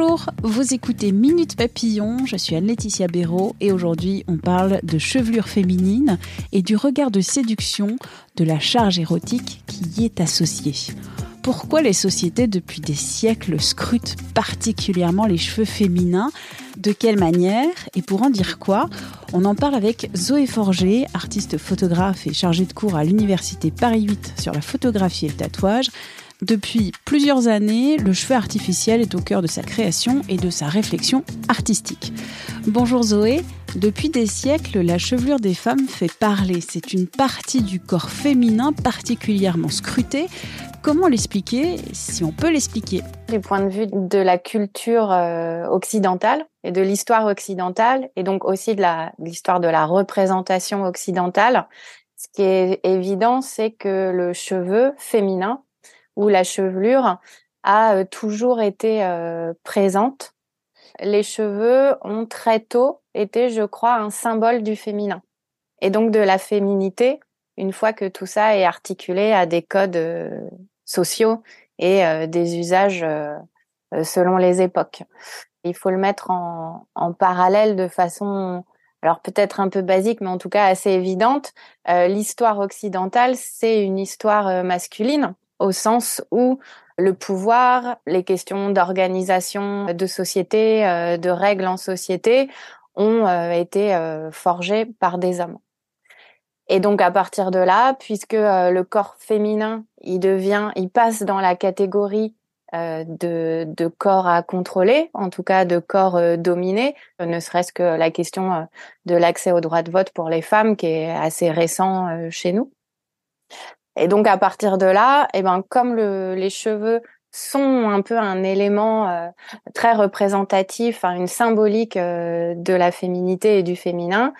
Bonjour, vous écoutez Minute Papillon, je suis Anne-Laetitia Béraud et aujourd'hui on parle de chevelure féminine et du regard de séduction de la charge érotique qui y est associée. Pourquoi les sociétés depuis des siècles scrutent particulièrement les cheveux féminins? De quelle manière? Et pour en dire quoi? On en parle avec Zoé Forger, artiste photographe et chargée de cours à l'université Paris 8 sur la photographie et le tatouage. Depuis plusieurs années, le cheveu artificiel est au cœur de sa création et de sa réflexion artistique. Bonjour Zoé, depuis des siècles, la chevelure des femmes fait parler. C'est une partie du corps féminin particulièrement scrutée. Comment l'expliquer, si on peut l'expliquer? Du point de vue de la culture euh, occidentale et de l'histoire occidentale, et donc aussi de l'histoire de la représentation occidentale, ce qui est évident, c'est que le cheveu féminin où la chevelure a euh, toujours été euh, présente. Les cheveux ont très tôt été, je crois, un symbole du féminin et donc de la féminité, une fois que tout ça est articulé à des codes euh, sociaux et des usages selon les époques. Il faut le mettre en, en parallèle de façon alors peut-être un peu basique, mais en tout cas assez évidente. L'histoire occidentale, c'est une histoire masculine au sens où le pouvoir, les questions d'organisation de société, euh, de règles en société ont euh, été euh, forgées par des hommes. Et donc à partir de là, puisque le corps féminin, il devient, il passe dans la catégorie de, de, corps à contrôler, en tout cas de corps dominés, ne serait-ce que la question de l'accès au droit de vote pour les femmes, qui est assez récent chez nous. Et donc à partir de là, et eh ben comme le, les cheveux sont un peu un élément euh, très représentatif, une symbolique euh, de la féminité et du féminin,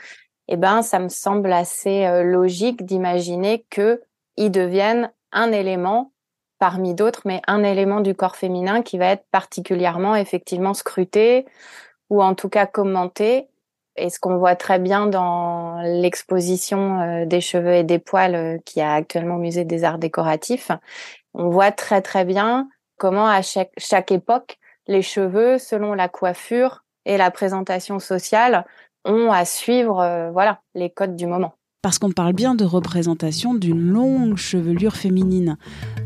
et eh ben ça me semble assez euh, logique d'imaginer que ils deviennent un élément parmi d'autres, mais un élément du corps féminin qui va être particulièrement effectivement scruté ou en tout cas commenté et ce qu'on voit très bien dans l'exposition euh, des cheveux et des poils euh, qui a actuellement au musée des arts décoratifs, on voit très très bien comment à chaque, époque, les cheveux, selon la coiffure et la présentation sociale, ont à suivre euh, voilà les codes du moment parce qu'on parle bien de représentation d'une longue chevelure féminine.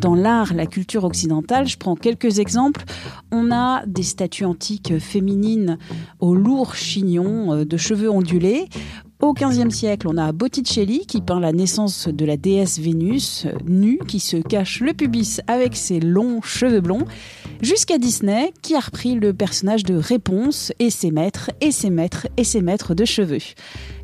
Dans l'art, la culture occidentale, je prends quelques exemples. On a des statues antiques féminines aux lourds chignons euh, de cheveux ondulés. Au XVe siècle, on a Botticelli qui peint la naissance de la déesse Vénus, nue, qui se cache le pubis avec ses longs cheveux blonds, jusqu'à Disney qui a repris le personnage de Réponse et ses maîtres, et ses maîtres, et ses maîtres de cheveux.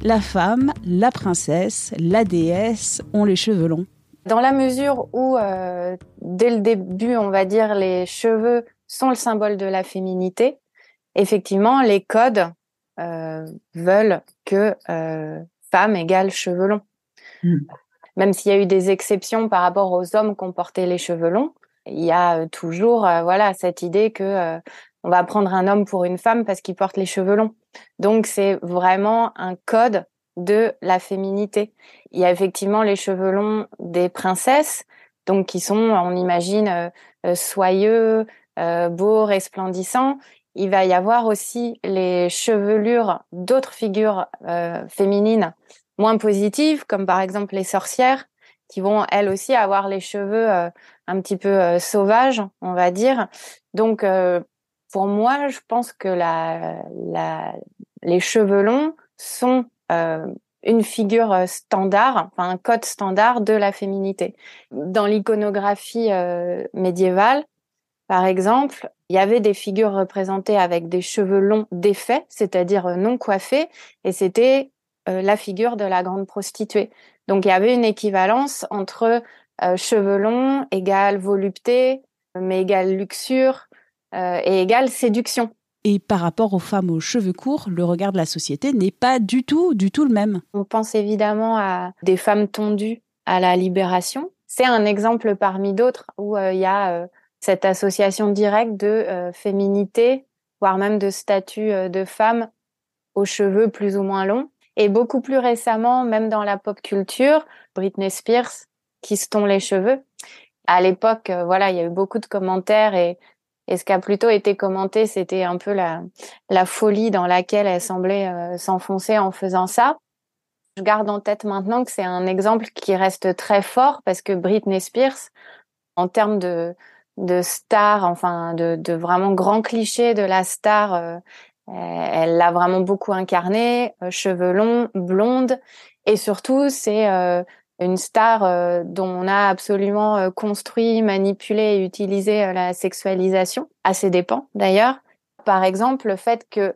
La femme, la princesse, la déesse ont les cheveux longs. Dans la mesure où, euh, dès le début, on va dire, les cheveux sont le symbole de la féminité, effectivement, les codes euh, veulent que euh, femme égale cheveux longs. Hmm. Même s'il y a eu des exceptions par rapport aux hommes qui ont porté les cheveux longs, il y a euh, toujours voilà cette idée que on va prendre un homme pour une femme parce qu'il porte les cheveux longs. Donc c'est vraiment un code de la féminité. Il y a effectivement les cheveux longs des princesses, donc qui sont, on imagine, soyeux, beaux, resplendissants il va y avoir aussi les chevelures d'autres figures euh, féminines moins positives, comme par exemple les sorcières, qui vont elles aussi avoir les cheveux euh, un petit peu euh, sauvages, on va dire. Donc, pour moi, je pense que la, la, les cheveux longs sont une figure standard, enfin un code standard de la féminité. Dans l'iconographie médiévale, par exemple, il y avait des figures représentées avec des cheveux longs défaits, c'est-à-dire euh, non coiffés, et c'était euh, la figure de la grande prostituée. Donc il y avait une équivalence entre cheveux longs égale volupté, mais égale luxure et égale séduction. Et par rapport aux femmes aux cheveux courts, le regard de la société n'est pas du tout, du tout le même. On pense évidemment à des femmes tondues à la libération. C'est un exemple parmi d'autres où il y a cette association directe de féminité, voire même de statut de femme aux cheveux plus ou moins longs. Et beaucoup plus récemment, même dans la pop culture, Britney Spears qui se tond les cheveux. À l'époque, euh, voilà, il y a eu beaucoup de commentaires et, ce qui a plutôt été commenté, c'était un peu la, folie dans laquelle elle semblait euh, s'enfoncer en faisant ça. Je garde en tête maintenant que c'est un exemple qui reste très fort parce que Britney Spears, en termes de, de star, enfin de, de vraiment grand cliché de la star, euh, elle l'a vraiment beaucoup incarné, cheveux longs, blonde, et surtout c'est une star euh, dont on a absolument euh, construit, manipulé et utilisé euh, la sexualisation, à ses dépens d'ailleurs. Par exemple, le fait que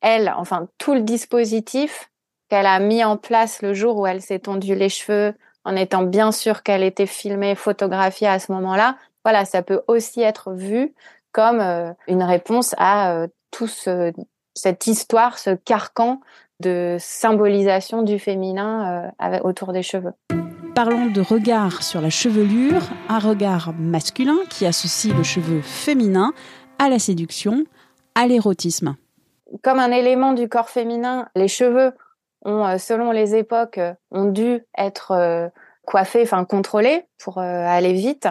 elle, enfin tout le dispositif qu'elle a mis en place le jour où elle s'est tondue les cheveux, en étant bien sûre qu'elle était filmée, photographiée à ce moment-là, voilà, ça peut aussi être vu comme une réponse à tout ce, cette histoire, ce carcan de symbolisation du féminin euh, autour des cheveux. Parlons de regard sur la chevelure, un regard masculin qui associe le cheveu féminin à la séduction, à l'érotisme. Comme un élément du corps féminin, les cheveux ont, euh, selon les époques, euh, ont dû être coiffés, enfin contrôlés pour aller vite.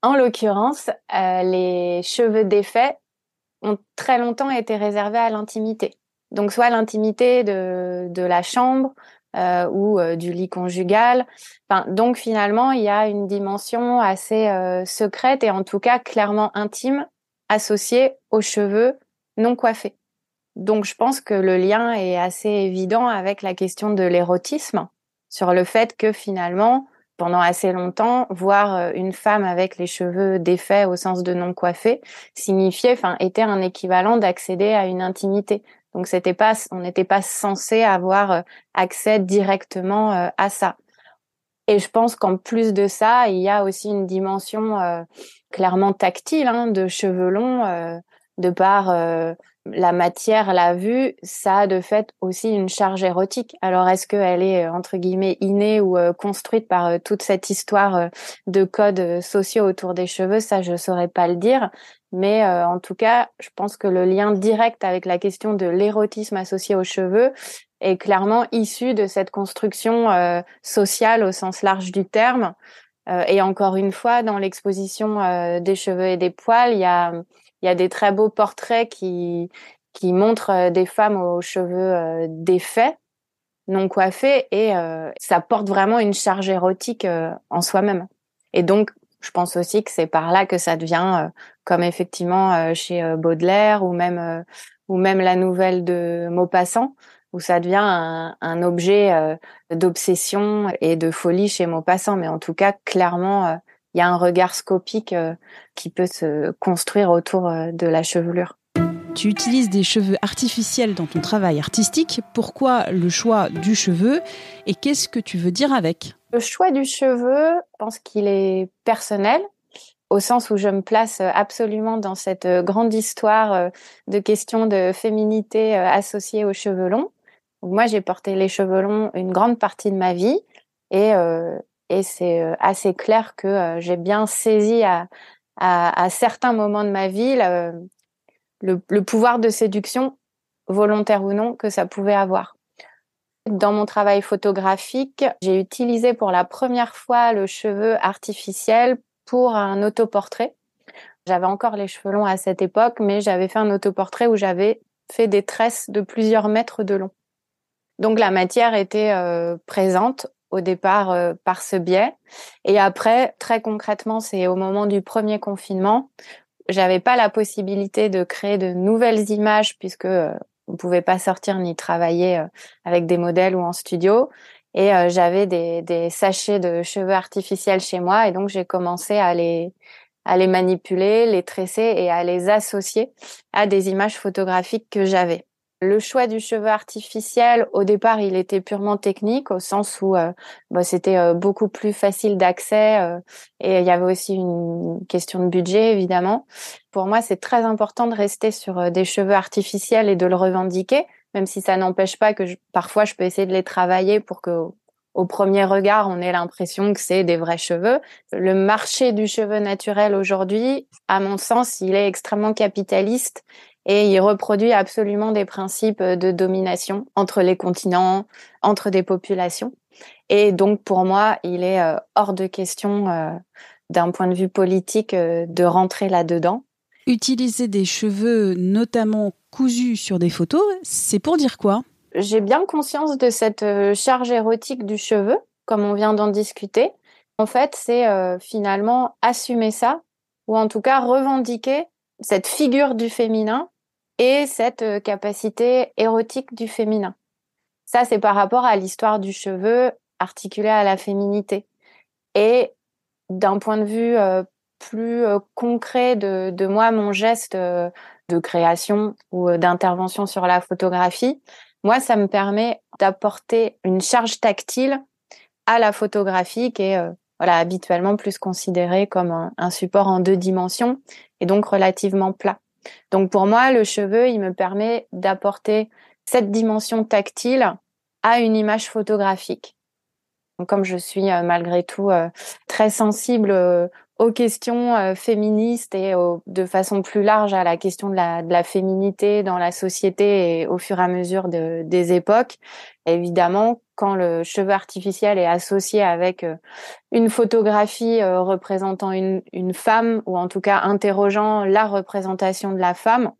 En l'occurrence, les cheveux défaits ont très longtemps été réservés à l'intimité. Donc soit l'intimité de, de la chambre euh, ou euh, du lit conjugal. Enfin, donc finalement, il y a une dimension assez euh, secrète et en tout cas clairement intime associée aux cheveux non coiffés. Donc je pense que le lien est assez évident avec la question de l'érotisme sur le fait que finalement, pendant assez longtemps, voir une femme avec les cheveux défaits au sens de non coiffés signifiait, enfin, était un équivalent d'accéder à une intimité. Donc c'était pas, on n'était pas censé avoir euh, accès directement euh, à ça. Et je pense qu'en plus de ça, il y a aussi une dimension euh, clairement tactile hein, de cheveux longs, de par la matière, la vue, ça a de fait aussi une charge érotique. Alors est-ce qu'elle est entre guillemets innée ou construite par toute cette histoire de codes sociaux autour des cheveux? Ça, je saurais pas le dire. Mais euh, en tout cas, je pense que le lien direct avec la question de l'érotisme associé aux cheveux est clairement issu de cette construction euh, sociale au sens large du terme. Euh, et encore une fois, dans l'exposition des cheveux et des poils, il y a, y a des très beaux portraits qui, qui montrent des femmes aux cheveux défaits, non coiffés, et ça porte vraiment une charge érotique en soi-même. Et donc, je pense aussi que c'est par là que ça devient, euh, comme effectivement euh, chez euh, Baudelaire ou même ou même la nouvelle de Maupassant, où ça devient un, un objet d'obsession et de folie chez Maupassant. Mais en tout cas, clairement, il y a un regard scopique qui peut se construire autour de la chevelure. Tu utilises des cheveux artificiels dans ton travail artistique. Pourquoi le choix du cheveu et qu'est-ce que tu veux dire avec? Le choix du cheveu, je pense qu'il est personnel, au sens où je me place absolument dans cette grande histoire euh, de questions de féminité euh, associées aux cheveux longs. moi, j'ai porté les cheveux longs une grande partie de ma vie et, euh, et c'est assez clair que j'ai bien saisi à, à, à, certains moments de ma vie le, le pouvoir de séduction, volontaire ou non, que ça pouvait avoir. Dans mon travail photographique, j'ai utilisé pour la première fois le cheveu artificiel pour un autoportrait. J'avais encore les cheveux longs à cette époque, mais j'avais fait un autoportrait où j'avais fait des tresses de plusieurs mètres de long. Donc la matière était euh, présente au départ euh, par ce biais. Et après, très concrètement, c'est au moment du premier confinement, j'avais pas la possibilité de créer de nouvelles images puisque euh, on pouvait pas sortir ni travailler euh, avec des modèles ou en studio. Et euh, j'avais des, des, sachets de cheveux artificiels chez moi et donc j'ai commencé à les à les manipuler, les tresser et à les associer à des images photographiques que j'avais. Le choix du cheveu artificiel, au départ, il était purement technique, au sens où euh, bah, c'était euh, beaucoup plus facile d'accès euh, et il y avait aussi une question de budget, évidemment. Pour moi, c'est très important de rester sur des cheveux artificiels et de le revendiquer, même si ça n'empêche pas que parfois je peux essayer de les travailler pour que au premier regard, on ait l'impression que c'est des vrais cheveux. Le marché du cheveu naturel aujourd'hui, à mon sens, il est extrêmement capitaliste et il reproduit absolument des principes de domination entre les continents, entre des populations. Et donc pour moi, il est euh, hors de question euh, d'un point de vue politique euh, de rentrer là-dedans. Utiliser des cheveux notamment cousus sur des photos, c'est pour dire quoi? J'ai bien conscience de cette charge érotique du cheveu, comme on vient d'en discuter. En fait, c'est finalement assumer ça, ou en tout cas revendiquer cette figure du féminin et cette euh, capacité érotique du féminin. Ça, c'est par rapport à l'histoire du cheveu articulé à la féminité. Et d'un point de vue euh, plus euh, concret de, moi, mon geste de création ou d'intervention sur la photographie, moi, ça me permet d'apporter une charge tactile à la photographie qui est voilà, habituellement plus considérée comme un support en deux dimensions et donc relativement plat. Donc pour moi, le cheveu, il me permet d'apporter cette dimension tactile à une image photographique. Comme je suis euh, malgré tout euh, très sensible euh, aux questions féministes et de façon plus large à la question de la, de la, féminité dans la société et au fur et à mesure de, des époques, évidemment, quand le cheveu artificiel est associé avec euh, une photographie euh, représentant une, une femme ou en tout cas interrogeant la représentation de la femme,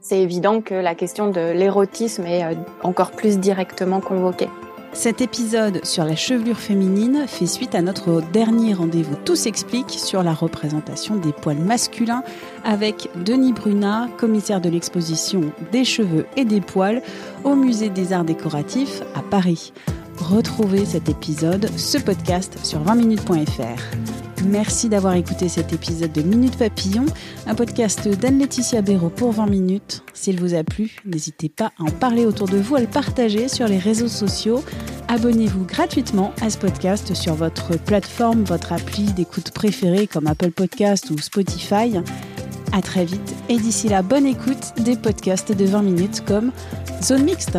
c'est évident que la question de l'érotisme est euh, encore plus directement convoquée. Cet épisode sur la chevelure féminine fait suite à notre dernier rendez-vous Tout s'explique sur la représentation des poils masculins avec Denis Brunat, commissaire de l'exposition des cheveux et des poils au Musée des Arts Décoratifs à Paris. Retrouvez cet épisode, ce podcast sur 20minutes.fr. Merci d'avoir écouté cet épisode de Minute Papillon, un podcast d'Anne-Laetitia Béraud pour 20 minutes. S'il vous a plu, n'hésitez pas à en parler autour de vous, à le partager sur les réseaux sociaux. Abonnez-vous gratuitement à ce podcast sur votre plateforme, votre appli d'écoute préférée comme Apple Podcast ou Spotify. À très vite et d'ici là, bonne écoute des podcasts de 20 minutes comme Zone Mixte.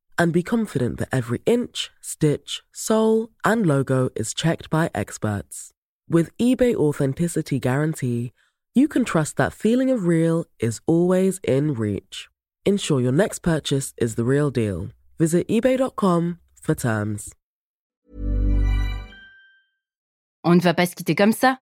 and be confident that every inch, stitch, sole, and logo is checked by experts. With eBay Authenticity Guarantee, you can trust that feeling of real is always in reach. Ensure your next purchase is the real deal. Visit eBay.com for terms. On ne va pas se quitter comme ça.